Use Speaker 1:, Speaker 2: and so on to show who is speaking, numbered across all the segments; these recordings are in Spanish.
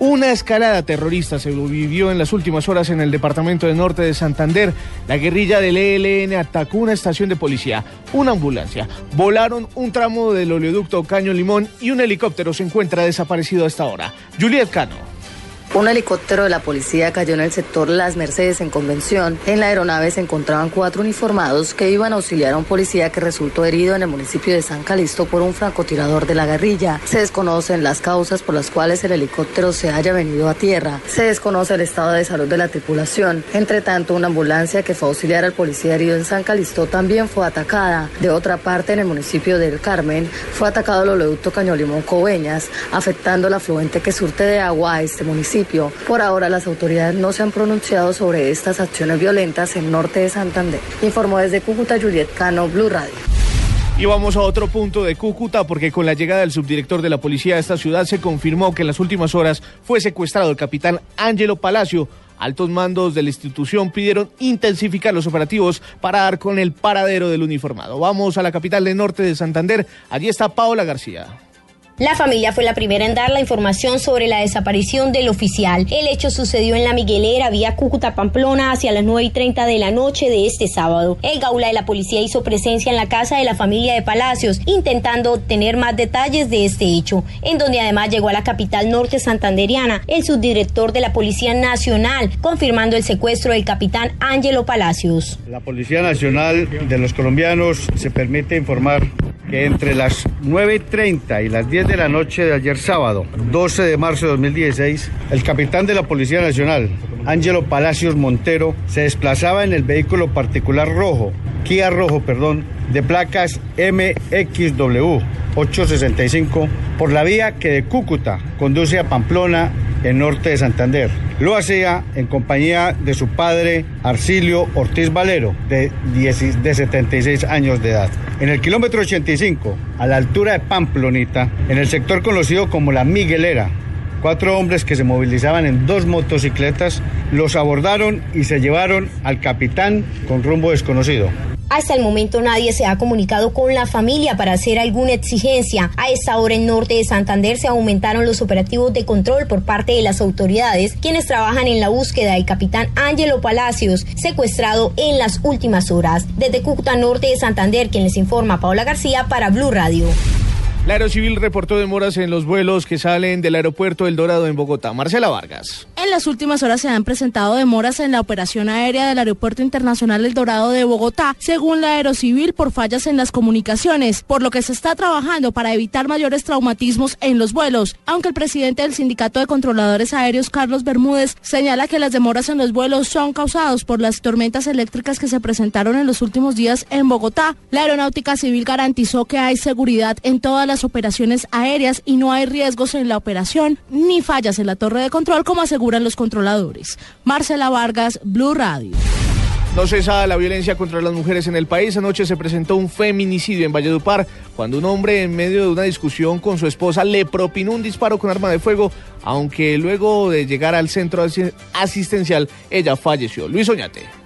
Speaker 1: Una escalada terrorista se vivió en las últimas horas en el departamento de norte de Santander. La guerrilla del ELN atacó una estación de policía, una ambulancia. Volaron un tramo del oleoducto Caño Limón y un helicóptero se encuentra desaparecido a esta hora. Juliet Cano.
Speaker 2: Un helicóptero de la policía cayó en el sector Las Mercedes en Convención. En la aeronave se encontraban cuatro uniformados que iban a auxiliar a un policía que resultó herido en el municipio de San Calixto por un francotirador de la guerrilla. Se desconocen las causas por las cuales el helicóptero se haya venido a tierra. Se desconoce el estado de salud de la tripulación. Entre tanto, una ambulancia que fue a auxiliar al policía herido en San Calixto también fue atacada. De otra parte, en el municipio del Carmen, fue atacado el oleoducto Cañolimón Coveñas, afectando la afluente que surte de agua a este municipio. Por ahora las autoridades no se han pronunciado sobre estas acciones violentas en norte de Santander. Informó desde Cúcuta Juliet Cano, Blue Radio.
Speaker 1: Y vamos a otro punto de Cúcuta porque con la llegada del subdirector de la policía de esta ciudad se confirmó que en las últimas horas fue secuestrado el capitán Ángelo Palacio. Altos mandos de la institución pidieron intensificar los operativos para dar con el paradero del uniformado. Vamos a la capital de norte de Santander. Allí está Paola García.
Speaker 3: La familia fue la primera en dar la información sobre la desaparición del oficial. El hecho sucedió en la Miguelera, vía Cúcuta Pamplona, hacia las 9 y 30 de la noche de este sábado. El gaula de la policía hizo presencia en la casa de la familia de Palacios, intentando obtener más detalles de este hecho, en donde además llegó a la capital norte santanderiana el subdirector de la Policía Nacional, confirmando el secuestro del capitán Ángelo Palacios.
Speaker 4: La Policía Nacional de los colombianos se permite informar que entre las 9.30 y las 10 de la noche de ayer sábado, 12 de marzo de 2016, el capitán de la Policía Nacional, Ángelo Palacios Montero, se desplazaba en el vehículo particular rojo, Kia rojo, perdón, de placas MXW 865 por la vía que de Cúcuta conduce a Pamplona en norte de Santander. Lo hacía en compañía de su padre Arcilio Ortiz Valero, de, de 76 años de edad. En el kilómetro 85, a la altura de Pamplonita, en el sector conocido como la Miguelera, cuatro hombres que se movilizaban en dos motocicletas los abordaron y se llevaron al capitán con rumbo desconocido.
Speaker 3: Hasta el momento nadie se ha comunicado con la familia para hacer alguna exigencia. A esta hora en norte de Santander se aumentaron los operativos de control por parte de las autoridades, quienes trabajan en la búsqueda del capitán Ángelo Palacios, secuestrado en las últimas horas. Desde Cúcuta Norte de Santander, quien les informa Paola García para Blue Radio.
Speaker 1: La Aerocivil reportó demoras en los vuelos que salen del aeropuerto El Dorado en Bogotá. Marcela Vargas.
Speaker 5: En las últimas horas se han presentado demoras en la operación aérea del Aeropuerto Internacional El Dorado de Bogotá, según la Aerocivil, por fallas en las comunicaciones, por lo que se está trabajando para evitar mayores traumatismos en los vuelos, aunque el presidente del Sindicato de Controladores Aéreos, Carlos Bermúdez, señala que las demoras en los vuelos son causadas por las tormentas eléctricas que se presentaron en los últimos días en Bogotá. La Aeronáutica Civil garantizó que hay seguridad en todas las operaciones aéreas y no hay riesgos en la operación ni fallas en la torre de control como los controladores. Marcela Vargas, Blue Radio.
Speaker 1: No cesa la violencia contra las mujeres en el país. Anoche se presentó un feminicidio en Valledupar cuando un hombre en medio de una discusión con su esposa le propinó un disparo con arma de fuego, aunque luego de llegar al centro asistencial ella falleció. Luis Oñate.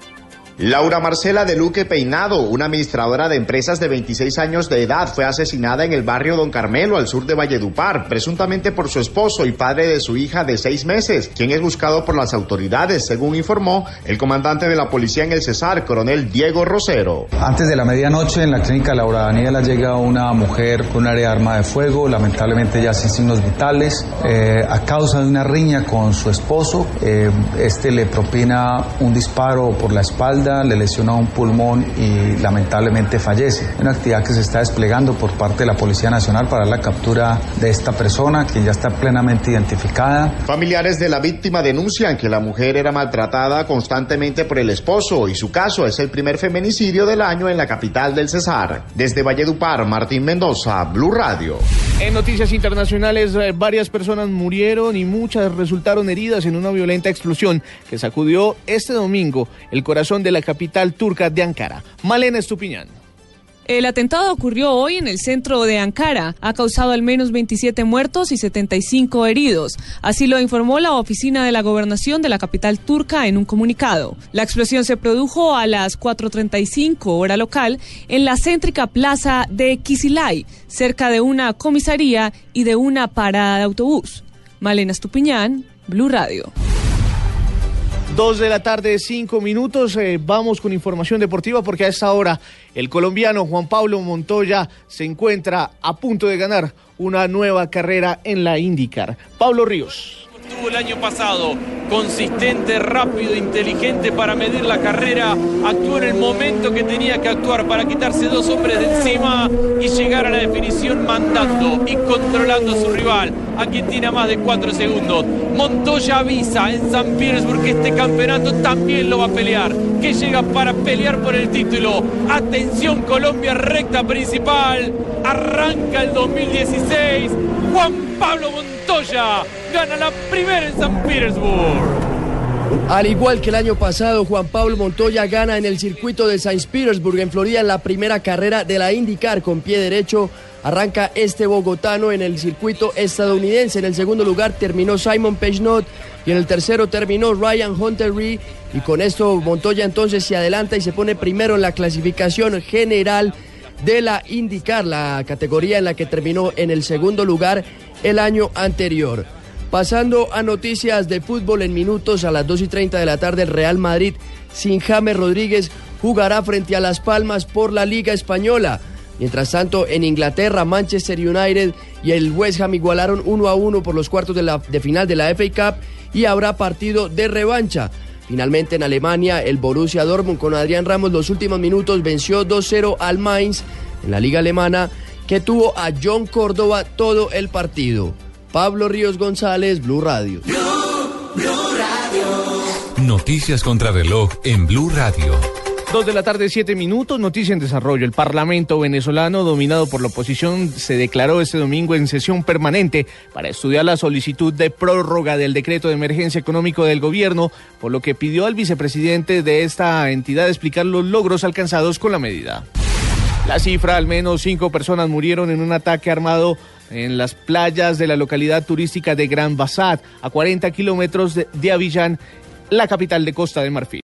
Speaker 6: Laura Marcela de Luque Peinado, una administradora de empresas de 26 años de edad, fue asesinada en el barrio Don Carmelo, al sur de Valledupar, presuntamente por su esposo y padre de su hija de seis meses, quien es buscado por las autoridades, según informó el comandante de la policía en el Cesar, coronel Diego Rosero.
Speaker 7: Antes de la medianoche, en la clínica Laura Daniela llega una mujer con un área de arma de fuego, lamentablemente ya sin signos vitales, eh, a causa de una riña con su esposo. Eh, este le propina un disparo por la espalda le lesiona un pulmón y lamentablemente fallece. Una actividad que se está desplegando por parte de la Policía Nacional para la captura de esta persona, quien ya está plenamente identificada.
Speaker 6: Familiares de la víctima denuncian que la mujer era maltratada constantemente por el esposo y su caso es el primer feminicidio del año en la capital del Cesar. Desde Valledupar, Martín Mendoza, Blue Radio.
Speaker 1: En noticias internacionales, eh, varias personas murieron y muchas resultaron heridas en una violenta explosión que sacudió este domingo el corazón de la capital turca de Ankara. Malena Estupiñán.
Speaker 8: El atentado ocurrió hoy en el centro de Ankara. Ha causado al menos 27 muertos y 75 heridos. Así lo informó la oficina de la gobernación de la capital turca en un comunicado. La explosión se produjo a las 4.35 hora local en la céntrica plaza de Kisilay, cerca de una comisaría y de una parada de autobús. Malena Estupiñán, Blue Radio.
Speaker 1: Dos de la tarde, cinco minutos. Eh, vamos con información deportiva porque a esta hora el colombiano Juan Pablo Montoya se encuentra a punto de ganar una nueva carrera en la IndyCar. Pablo Ríos.
Speaker 9: Tuvo el año pasado, consistente, rápido, inteligente para medir la carrera, actuó en el momento que tenía que actuar para quitarse dos hombres de encima y llegar a la definición mandando y controlando a su rival, a tiene más de cuatro segundos. Montoya avisa en San Petersburg que este campeonato también lo va a pelear, que llega para pelear por el título. Atención Colombia, recta principal, arranca el 2016. Juan Pablo Montoya gana la primera en San Petersburg.
Speaker 10: Al igual que el año pasado, Juan Pablo Montoya gana en el circuito de Saint Petersburg en Florida en la primera carrera de la IndyCar con pie derecho. Arranca este bogotano en el circuito estadounidense. En el segundo lugar terminó Simon Pechnot y en el tercero terminó Ryan Hunter Reed. Y con esto Montoya entonces se adelanta y se pone primero en la clasificación general de la IndyCar, la categoría en la que terminó en el segundo lugar el año anterior. Pasando a noticias de fútbol en minutos a las 2 y 30 de la tarde, el Real Madrid sin James Rodríguez jugará frente a Las Palmas por la Liga Española. Mientras tanto, en Inglaterra, Manchester United y el West Ham igualaron 1 a 1 por los cuartos de, la, de final de la FA Cup y habrá partido de revancha. Finalmente en Alemania, el Borussia Dortmund con Adrián Ramos los últimos minutos venció 2-0 al Mainz en la liga alemana que tuvo a John Córdoba todo el partido. Pablo Ríos González, Blue Radio.
Speaker 11: Noticias contra reloj en Blue Radio.
Speaker 1: Dos de la tarde, siete minutos, noticia en desarrollo. El Parlamento venezolano, dominado por la oposición, se declaró este domingo en sesión permanente para estudiar la solicitud de prórroga del decreto de emergencia económico del gobierno, por lo que pidió al vicepresidente de esta entidad explicar los logros alcanzados con la medida. La cifra, al menos cinco personas murieron en un ataque armado en las playas de la localidad turística de Gran Bassat, a 40 kilómetros de, Avillán, la capital de Costa de Marfil.